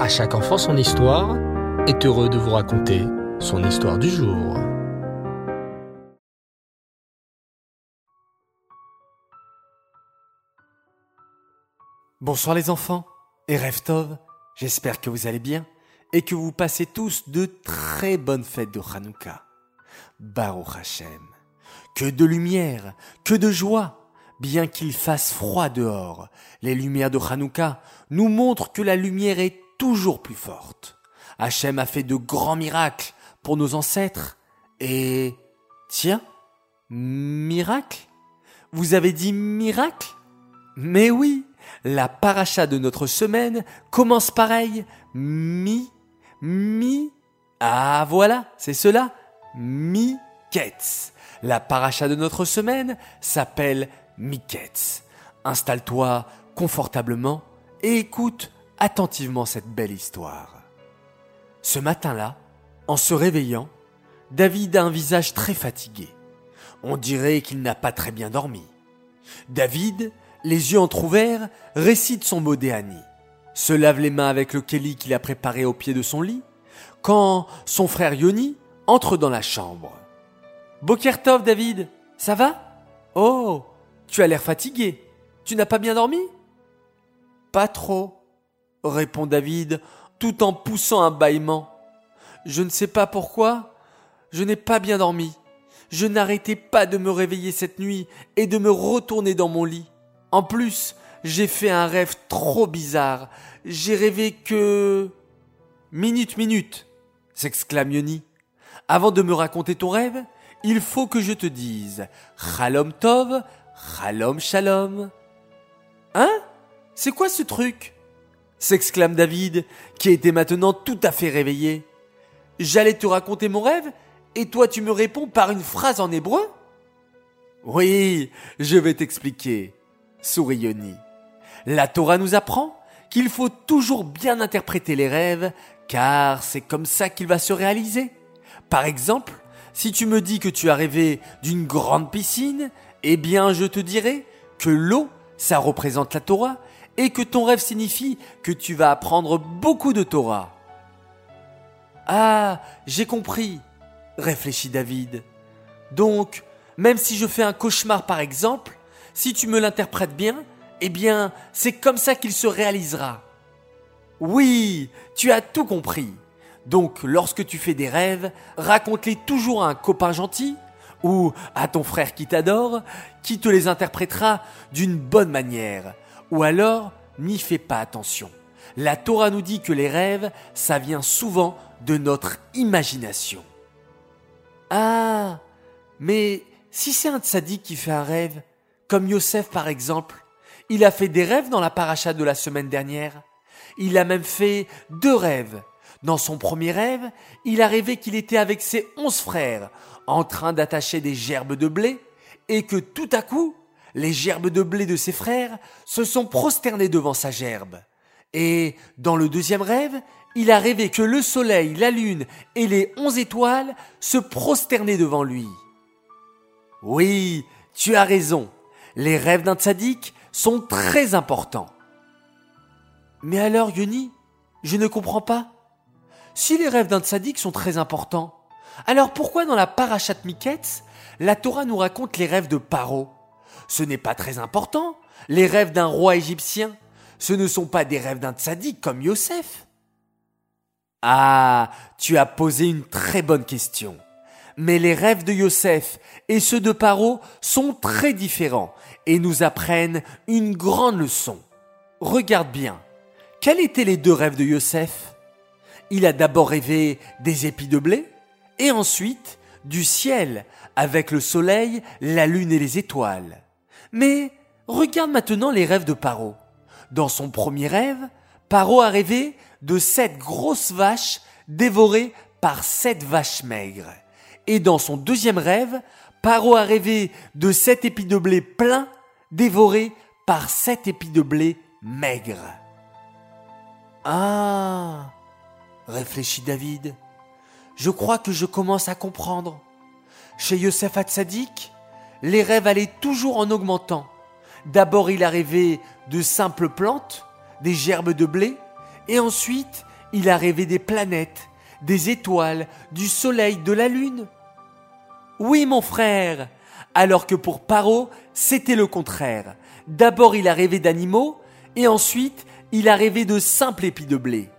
À chaque enfant son histoire est heureux de vous raconter son histoire du jour. Bonsoir les enfants et Reftov, j'espère que vous allez bien et que vous passez tous de très bonnes fêtes de Hanouka. Baruch Hashem, que de lumière, que de joie, bien qu'il fasse froid dehors, les lumières de Hanouka nous montrent que la lumière est toujours plus forte. Hachem a fait de grands miracles pour nos ancêtres. Et... Tiens, miracle? Vous avez dit miracle? Mais oui, la paracha de notre semaine commence pareil. Mi, mi... Ah voilà, c'est cela. Mi-ketz. La paracha de notre semaine s'appelle Miketz. Installe-toi confortablement et écoute attentivement cette belle histoire. Ce matin-là, en se réveillant, David a un visage très fatigué. On dirait qu'il n'a pas très bien dormi. David, les yeux entr'ouverts, récite son modéani, se lave les mains avec le kéli qu'il a préparé au pied de son lit, quand son frère Yoni entre dans la chambre. Bokertov, David, ça va? Oh, tu as l'air fatigué. Tu n'as pas bien dormi? Pas trop, répond David tout en poussant un bâillement. Je ne sais pas pourquoi, je n'ai pas bien dormi. Je n'arrêtais pas de me réveiller cette nuit et de me retourner dans mon lit. En plus, j'ai fait un rêve trop bizarre. J'ai rêvé que... Minute, minute, s'exclame Yoni. Avant de me raconter ton rêve, il faut que je te dise Chalom Tov, Chalom Shalom. Hein? C'est quoi ce truc? S'exclame David, qui était maintenant tout à fait réveillé. J'allais te raconter mon rêve, et toi tu me réponds par une phrase en hébreu? Oui, je vais t'expliquer, sourit Yoni. La Torah nous apprend qu'il faut toujours bien interpréter les rêves, car c'est comme ça qu'il va se réaliser. Par exemple, si tu me dis que tu as rêvé d'une grande piscine, eh bien je te dirai que l'eau, ça représente la Torah, et que ton rêve signifie que tu vas apprendre beaucoup de Torah. Ah, j'ai compris, réfléchit David. Donc, même si je fais un cauchemar par exemple, si tu me l'interprètes bien, eh bien, c'est comme ça qu'il se réalisera. Oui, tu as tout compris. Donc, lorsque tu fais des rêves, raconte-les toujours à un copain gentil ou à ton frère qui t'adore, qui te les interprétera d'une bonne manière. Ou alors, n'y fais pas attention. La Torah nous dit que les rêves, ça vient souvent de notre imagination. Ah, mais si c'est un tzaddik qui fait un rêve, comme Yosef par exemple, il a fait des rêves dans la paracha de la semaine dernière. Il a même fait deux rêves. Dans son premier rêve, il a rêvé qu'il était avec ses onze frères, en train d'attacher des gerbes de blé, et que tout à coup, les gerbes de blé de ses frères se sont prosternées devant sa gerbe. Et, dans le deuxième rêve, il a rêvé que le soleil, la lune et les onze étoiles se prosternaient devant lui. Oui, tu as raison. Les rêves d'un tzaddik sont très importants. Mais alors, Yoni, je ne comprends pas. Si les rêves d'un tzaddik sont très importants, alors pourquoi dans la Parashat Miketz, la Torah nous raconte les rêves de Paro? Ce n'est pas très important. Les rêves d'un roi égyptien, ce ne sont pas des rêves d'un tzaddik comme Yosef. Ah, tu as posé une très bonne question. Mais les rêves de Yosef et ceux de Paro sont très différents et nous apprennent une grande leçon. Regarde bien. Quels étaient les deux rêves de Yosef? Il a d'abord rêvé des épis de blé et ensuite du ciel avec le soleil, la lune et les étoiles. Mais regarde maintenant les rêves de Paro. Dans son premier rêve, Paro a rêvé de sept grosses vaches dévorées par sept vaches maigres. Et dans son deuxième rêve, Paro a rêvé de sept épis de blé pleins dévorés par sept épis de blé maigres. Ah, réfléchit David, je crois que je commence à comprendre. Chez Yosef Hatzadik, les rêves allaient toujours en augmentant. D'abord, il a rêvé de simples plantes, des gerbes de blé, et ensuite, il a rêvé des planètes, des étoiles, du soleil, de la lune. Oui, mon frère, alors que pour Paro, c'était le contraire. D'abord, il a rêvé d'animaux, et ensuite, il a rêvé de simples épis de blé.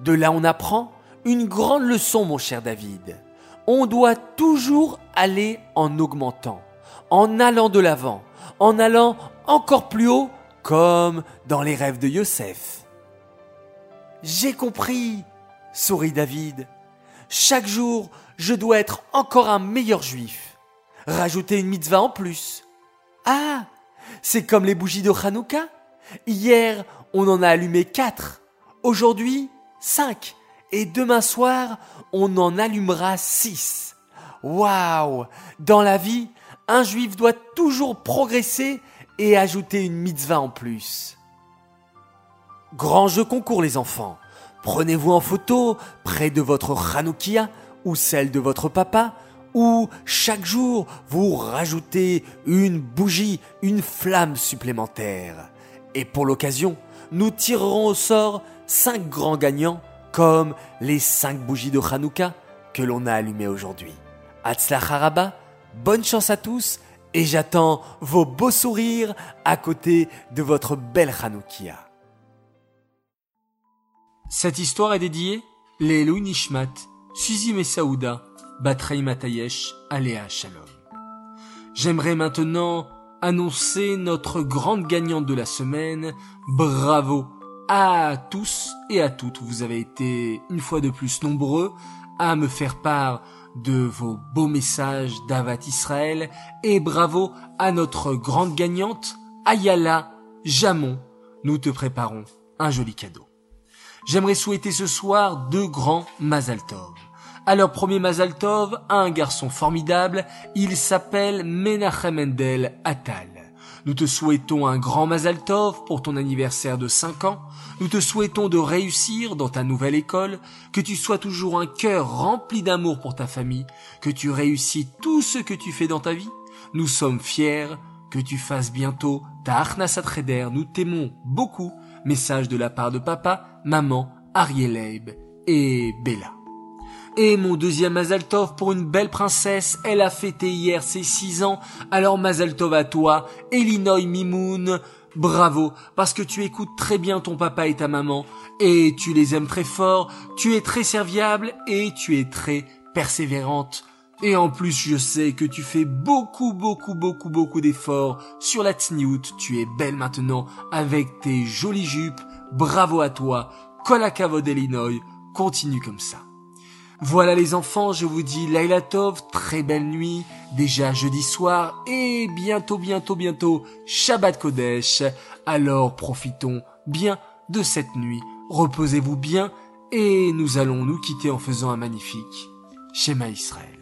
De là, on apprend une grande leçon, mon cher David. On doit toujours aller en augmentant, en allant de l'avant, en allant encore plus haut, comme dans les rêves de Yosef. J'ai compris, sourit David. Chaque jour, je dois être encore un meilleur juif. Rajouter une mitzvah en plus. Ah, c'est comme les bougies de Hanouka. Hier, on en a allumé quatre. Aujourd'hui, cinq. Et demain soir, on en allumera six. Waouh Dans la vie, un juif doit toujours progresser et ajouter une mitzvah en plus. Grand jeu concours les enfants. Prenez-vous en photo près de votre Hanoukia ou celle de votre papa ou chaque jour vous rajoutez une bougie, une flamme supplémentaire. Et pour l'occasion, nous tirerons au sort cinq grands gagnants comme les cinq bougies de Hanouka que l'on a allumées aujourd'hui. Haraba, bonne chance à tous et j'attends vos beaux sourires à côté de votre belle Hanoukia. Cette histoire est dédiée les Nishmat, Suzy et Saouda, Batrei Matayesh, Aléa Shalom. J'aimerais maintenant annoncer notre grande gagnante de la semaine. Bravo à tous et à toutes. Vous avez été une fois de plus nombreux à me faire part de vos beaux messages d'Avat Israël et bravo à notre grande gagnante, Ayala Jamon. Nous te préparons un joli cadeau j'aimerais souhaiter ce soir deux grands Mazal Tov. Alors premier Mazal Tov a un garçon formidable, il s'appelle Menachem Mendel Atal. Nous te souhaitons un grand Mazal Tov pour ton anniversaire de 5 ans. Nous te souhaitons de réussir dans ta nouvelle école, que tu sois toujours un cœur rempli d'amour pour ta famille, que tu réussis tout ce que tu fais dans ta vie. Nous sommes fiers que tu fasses bientôt ta Arnasat Nous t'aimons beaucoup. Message de la part de papa maman, Arieleib et Bella. Et mon deuxième Mazaltov pour une belle princesse, elle a fêté hier ses six ans, alors Mazaltov à toi, Elinoy Mimoun, bravo, parce que tu écoutes très bien ton papa et ta maman, et tu les aimes très fort, tu es très serviable et tu es très persévérante. Et en plus, je sais que tu fais beaucoup, beaucoup, beaucoup, beaucoup d'efforts sur la tsniout. Tu es belle maintenant avec tes jolies jupes, Bravo à toi, Kolakavod Illinois, continue comme ça. Voilà les enfants, je vous dis Laila Tov, très belle nuit, déjà jeudi soir et bientôt, bientôt, bientôt Shabbat Kodesh. Alors profitons bien de cette nuit, reposez-vous bien et nous allons nous quitter en faisant un magnifique Shema Israël.